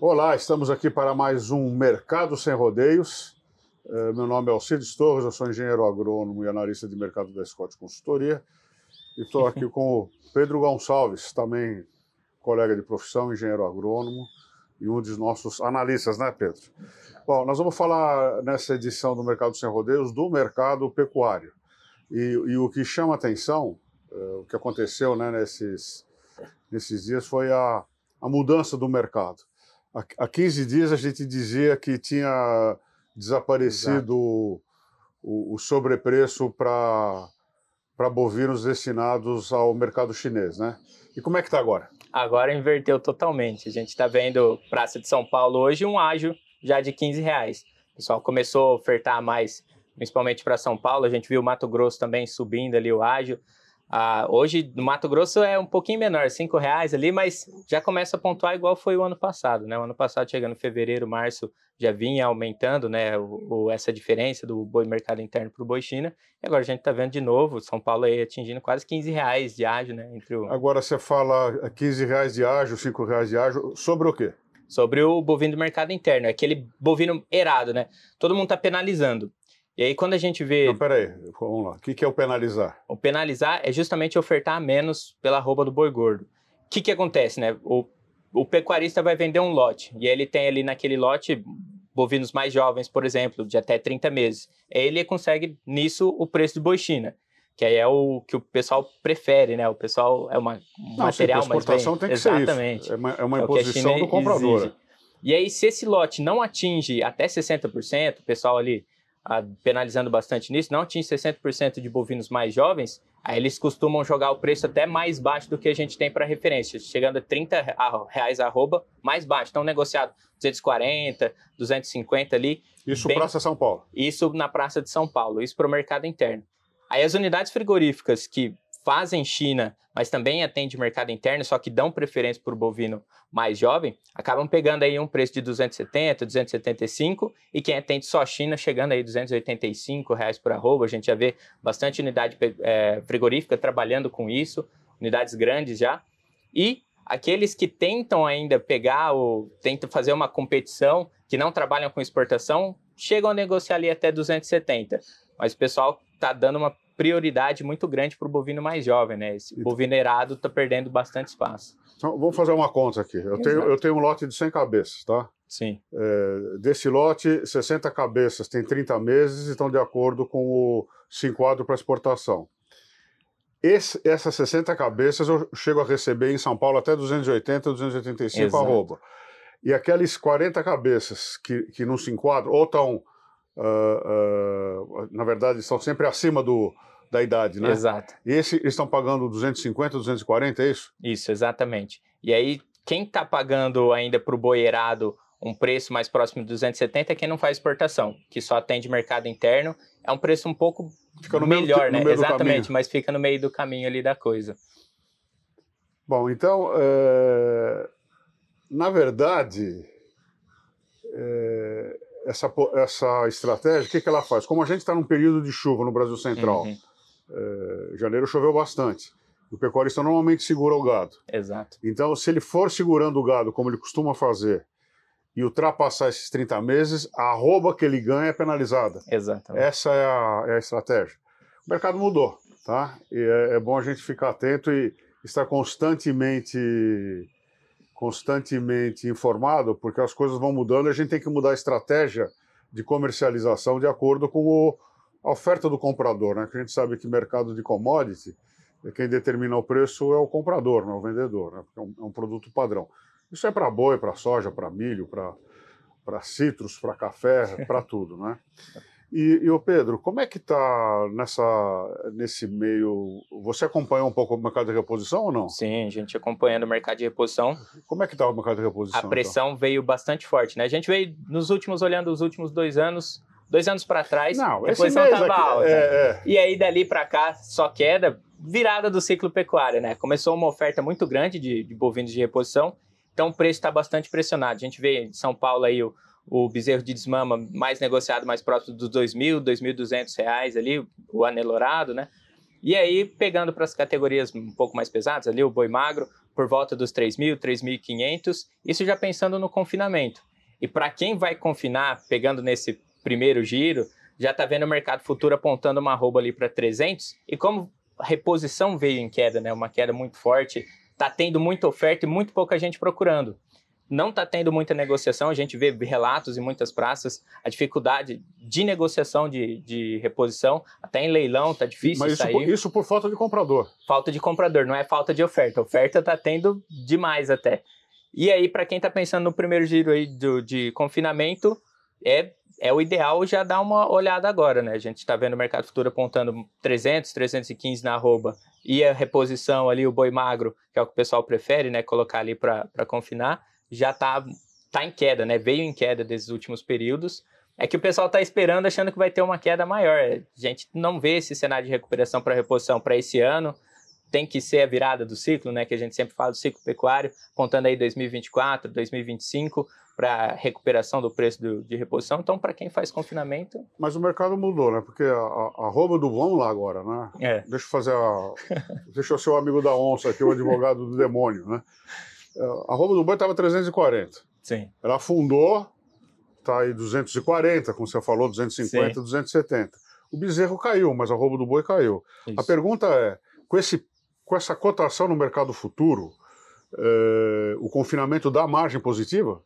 Olá, estamos aqui para mais um Mercado Sem Rodeios. Eh, meu nome é Alcides Torres, eu sou engenheiro agrônomo e analista de mercado da Scott Consultoria. E estou aqui com o Pedro Gonçalves, também colega de profissão, engenheiro agrônomo e um dos nossos analistas, né, Pedro? Bom, nós vamos falar nessa edição do Mercado Sem Rodeios do mercado pecuário. E, e o que chama atenção, uh, o que aconteceu né, nesses, nesses dias, foi a, a mudança do mercado. Há, há 15 dias a gente dizia que tinha desaparecido o, o sobrepreço para bovinos destinados ao mercado chinês, né? E como é que está agora? Agora inverteu totalmente. A gente está vendo Praça de São Paulo hoje um ágio já de 15 reais. O pessoal começou a ofertar mais, principalmente para São Paulo. A gente viu o Mato Grosso também subindo ali o ágio. Ah, hoje no Mato Grosso é um pouquinho menor, cinco reais ali, mas já começa a pontuar igual foi o ano passado, né? O ano passado, chegando em fevereiro, março, já vinha aumentando, né? O, o essa diferença do boi mercado interno para o boi China. E agora a gente está vendo de novo São Paulo aí atingindo quase 15 reais de ágio, né? Entre o... Agora você fala 15 reais de ágio, 5 reais de ágio, sobre o quê? Sobre o bovino do mercado interno, aquele bovino errado, né? Todo mundo está penalizando. E aí, quando a gente vê. Não, peraí, vamos lá. O que, é o penalizar? O penalizar é justamente ofertar menos pela arroba do boi gordo. O que, que acontece, né? O, o pecuarista vai vender um lote, e ele tem ali naquele lote bovinos mais jovens, por exemplo, de até 30 meses. Ele consegue nisso o preço do boi China, que aí é o que o pessoal prefere, né? O pessoal é uma, um Não, material sim, mais bem... tem que Exatamente. ser isso. É uma, é uma é imposição do comprador. Exige. E aí, se esse lote não atinge até 60%, o pessoal ali penalizando bastante nisso, não atinge 60% de bovinos mais jovens, aí eles costumam jogar o preço até mais baixo do que a gente tem para referência, chegando a 30 reais arroba, mais baixo. Então, negociado 240, 250 ali. Isso bem... Praça São Paulo? Isso na Praça de São Paulo, isso para o mercado interno. Aí as unidades frigoríficas que fazem China, mas também atendem mercado interno, só que dão preferência para o bovino mais jovem, acabam pegando aí um preço de 270, 275 e quem atende só China chegando aí 285 reais por arroba. A gente já vê bastante unidade é, frigorífica trabalhando com isso, unidades grandes já. E aqueles que tentam ainda pegar ou tentam fazer uma competição, que não trabalham com exportação, chegam a negociar ali até 270. Mas o pessoal está dando uma prioridade muito grande para o bovino mais jovem, né? Esse bovino erado está perdendo bastante espaço. Então, vamos fazer uma conta aqui. Eu tenho, eu tenho um lote de 100 cabeças, tá? Sim. É, desse lote, 60 cabeças tem 30 meses e estão de acordo com o se enquadro para exportação. Esse, essas 60 cabeças eu chego a receber em São Paulo até 280, 285 Exato. arroba. E aqueles 40 cabeças que, que não se enquadram, ou estão, uh, uh, na verdade, estão sempre acima do, da idade, né? Exato. E esse, eles estão pagando 250, 240, é isso? Isso, exatamente. E aí, quem está pagando ainda para o boiarado um preço mais próximo de 270 é quem não faz exportação, que só atende mercado interno. É um preço um pouco fica no melhor, meio, né? Exatamente, mas fica no meio do caminho ali da coisa. Bom, então, é... na verdade, é... essa, essa estratégia, o que, que ela faz? Como a gente está num período de chuva no Brasil Central, uhum. É, janeiro choveu bastante. O pecuarista normalmente segura o gado. Exato. Então, se ele for segurando o gado como ele costuma fazer e ultrapassar esses 30 meses, a arroba que ele ganha é penalizada. Exatamente. Essa é a, é a estratégia. O mercado mudou, tá? E é, é bom a gente ficar atento e estar constantemente constantemente informado, porque as coisas vão mudando e a gente tem que mudar a estratégia de comercialização de acordo com o, a oferta do comprador, né? Que a gente sabe que mercado de commodity, quem determina o preço é o comprador, não é o vendedor, né? Porque é um, é um produto padrão. Isso é para boi, para soja, para milho, para citros, para café, para tudo, né? E, e o Pedro, como é que está nessa nesse meio? Você acompanhou um pouco o mercado de reposição ou não? Sim, a gente acompanhando o mercado de reposição. Como é que está o mercado de reposição? A pressão então? veio bastante forte, né? A gente veio nos últimos olhando os últimos dois anos dois anos para trás, não, a posição estava alta. É, é. E aí, dali para cá, só queda, virada do ciclo pecuário, né? Começou uma oferta muito grande de, de bovinos de reposição, então o preço está bastante pressionado. A gente vê em São Paulo aí o, o bezerro de desmama mais negociado, mais próximo dos R$ 2.000, 2.200 reais ali, o anelorado, né? E aí, pegando para as categorias um pouco mais pesadas, ali o boi magro, por volta dos 3.000, 3.500, isso já pensando no confinamento. E para quem vai confinar, pegando nesse primeiro giro, já está vendo o mercado futuro apontando uma arroba ali para 300. E como a reposição veio em queda, né, uma queda muito forte, está tendo muita oferta e muito pouca gente procurando não está tendo muita negociação, a gente vê relatos em muitas praças, a dificuldade de negociação de, de reposição, até em leilão está difícil Mas isso sair. por, isso por falta de comprador. Falta de comprador, não é falta de oferta. Oferta está tendo demais até. E aí, para quem está pensando no primeiro giro aí do, de confinamento, é, é o ideal já dar uma olhada agora, né? A gente está vendo o mercado futuro apontando 300, 315 na arroba e a reposição ali, o boi magro, que é o que o pessoal prefere, né? Colocar ali para confinar já está tá em queda, né? Veio em queda desses últimos períodos. É que o pessoal está esperando, achando que vai ter uma queda maior. A gente não vê esse cenário de recuperação para reposição para esse ano. Tem que ser a virada do ciclo, né? Que a gente sempre fala do ciclo pecuário, apontando aí 2024, 2025 para recuperação do preço do, de reposição. Então, para quem faz confinamento. Mas o mercado mudou, né? Porque a, a, a rouba do. Vamos lá agora, né? É. Deixa eu fazer a. deixa eu ser o amigo da onça aqui, o advogado do demônio, né? A roupa do boi estava 340. Sim. Ela afundou, está aí 240, como você falou, 250, Sim. 270. O bezerro caiu, mas a roupa do boi caiu. Isso. A pergunta é: com, esse, com essa cotação no mercado futuro, é, o confinamento dá margem positiva?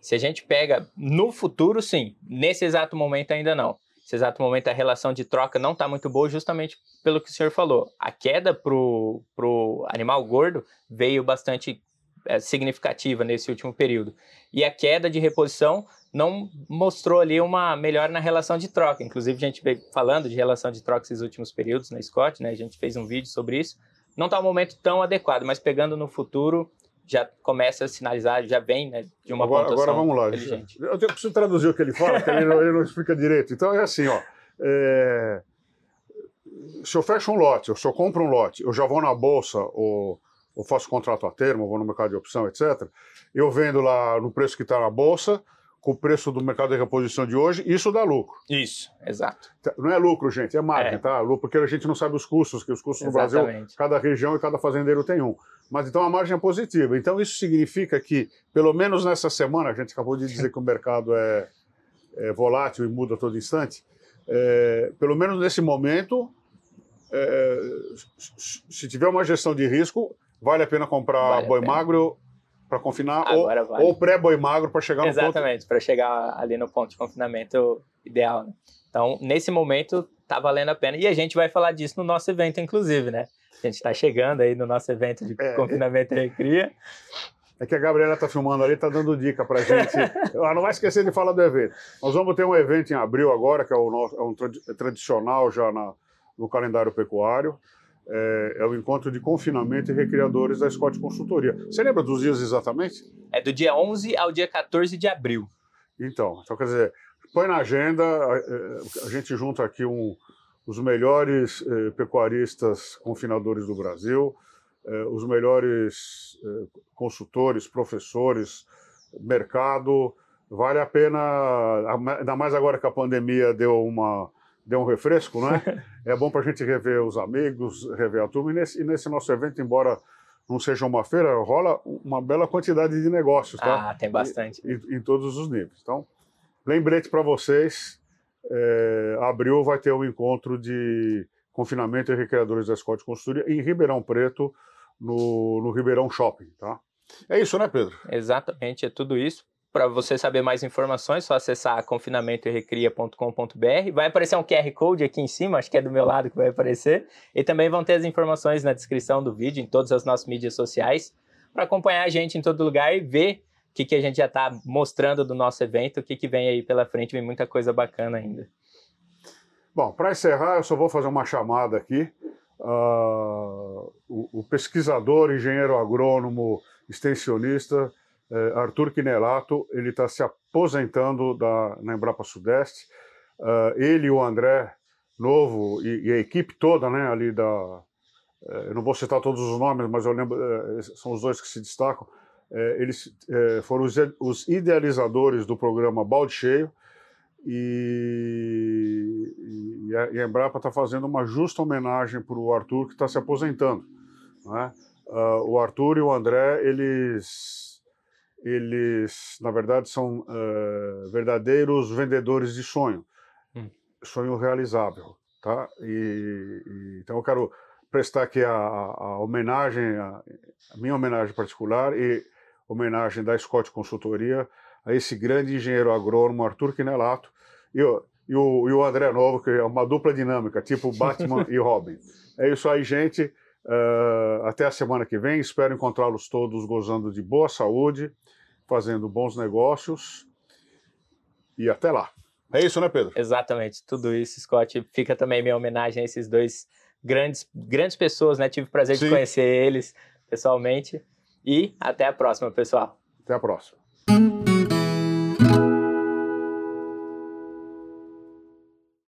Se a gente pega no futuro, sim. Nesse exato momento, ainda não. Nesse exato momento, a relação de troca não está muito boa, justamente pelo que o senhor falou. A queda para o animal gordo veio bastante é, significativa nesse último período. E a queda de reposição não mostrou ali uma melhora na relação de troca. Inclusive, a gente veio falando de relação de troca esses últimos períodos na Scott, né? A gente fez um vídeo sobre isso. Não está um momento tão adequado, mas pegando no futuro, já começa a sinalizar, já vem né, de uma agora, agora vamos lá. Eu preciso traduzir o que ele fala, porque ele, não, ele não explica direito. Então é assim, ó. É... Se eu fecho um lote, se eu compro um lote, eu já vou na bolsa ou ou faço contrato a termo, vou no mercado de opção, etc. Eu vendo lá no preço que está na bolsa, com o preço do mercado de reposição de hoje, isso dá lucro. Isso, exato. Tá, não é lucro, gente, é margem, é. tá? Porque a gente não sabe os custos, que os custos Exatamente. no Brasil, cada região e cada fazendeiro tem um. Mas então a margem é positiva. Então isso significa que, pelo menos nessa semana, a gente acabou de dizer que o mercado é, é volátil e muda a todo instante, é, pelo menos nesse momento, é, se tiver uma gestão de risco, Vale a pena comprar vale boi pena. magro para confinar Agora ou, vale. ou pré-boi magro para chegar no Exatamente, ponto... Exatamente, para chegar ali no ponto de confinamento ideal. Né? Então, nesse momento, tá valendo a pena. E a gente vai falar disso no nosso evento, inclusive, né? A gente está chegando aí no nosso evento de é, confinamento é... e recria. É que a Gabriela está filmando ali, está dando dica para gente. Ela não vai esquecer de falar do evento. Nós vamos ter um evento em abril agora, que é, o nosso, é um tradicional já na, no calendário pecuário é, é, o encontro de confinamento e recriadores da Scott Consultoria. Você lembra dos dias exatamente? É do dia 11 ao dia 14 de abril. Então, então quer dizer, põe na agenda, a, a gente junta aqui um, os melhores eh, pecuaristas confinadores do Brasil, eh, os melhores eh, consultores, professores, mercado. Vale a pena, ainda mais agora que a pandemia deu uma deu um refresco, né? é bom para a gente rever os amigos, rever a turma. E nesse, e nesse, nosso evento, embora não seja uma feira, rola uma bela quantidade de negócios, tá? Ah, tem bastante. Em, em todos os níveis. Então, lembrete para vocês, é, abril vai ter um encontro de confinamento e recreadores da Escola de Consultoria em Ribeirão Preto, no, no Ribeirão Shopping, tá? É isso, né, Pedro? Exatamente, é tudo isso. Para você saber mais informações, é só acessar confinamentorecria.com.br. Vai aparecer um QR Code aqui em cima, acho que é do meu lado que vai aparecer. E também vão ter as informações na descrição do vídeo, em todas as nossas mídias sociais, para acompanhar a gente em todo lugar e ver o que, que a gente já está mostrando do nosso evento, o que, que vem aí pela frente, vem muita coisa bacana ainda. Bom, para encerrar, eu só vou fazer uma chamada aqui. Uh, o, o pesquisador, engenheiro agrônomo, extensionista, eh, Arthur Quinelato, ele está se aposentando da, na Embrapa Sudeste. Uh, ele e o André Novo e, e, a equipe toda né, ali da... Uh, eu não vou citar todos os nomes, mas eu lembro, uh, são os dois que se destacam. eles foram os, os, idealizadores do programa Balde Cheio. E, e, a, Embrapa está fazendo uma justa homenagem para o Arthur, que está se aposentando. Né? O Arthur e o André, eles, eles na verdade, são uh, verdadeiros vendedores de sonho. Hum. Sonho realizável. Tá? E, e, então eu quero prestar aqui a, a homenagem, a, a, minha homenagem particular e homenagem da Scott Consultoria a esse grande engenheiro agrônomo Arthur Quinelato e, o, e, o, e o André Novo, que é uma dupla dinâmica, tipo Batman e Robin. É isso aí, gente. Uh, até a semana que vem. Espero encontrá-los todos gozando de boa saúde, fazendo bons negócios. E até lá. É isso, né, Pedro? Exatamente, tudo isso, Scott. Fica também minha homenagem a esses dois grandes, grandes pessoas, né? Tive o prazer Sim. de conhecer eles pessoalmente. E até a próxima, pessoal. Até a próxima.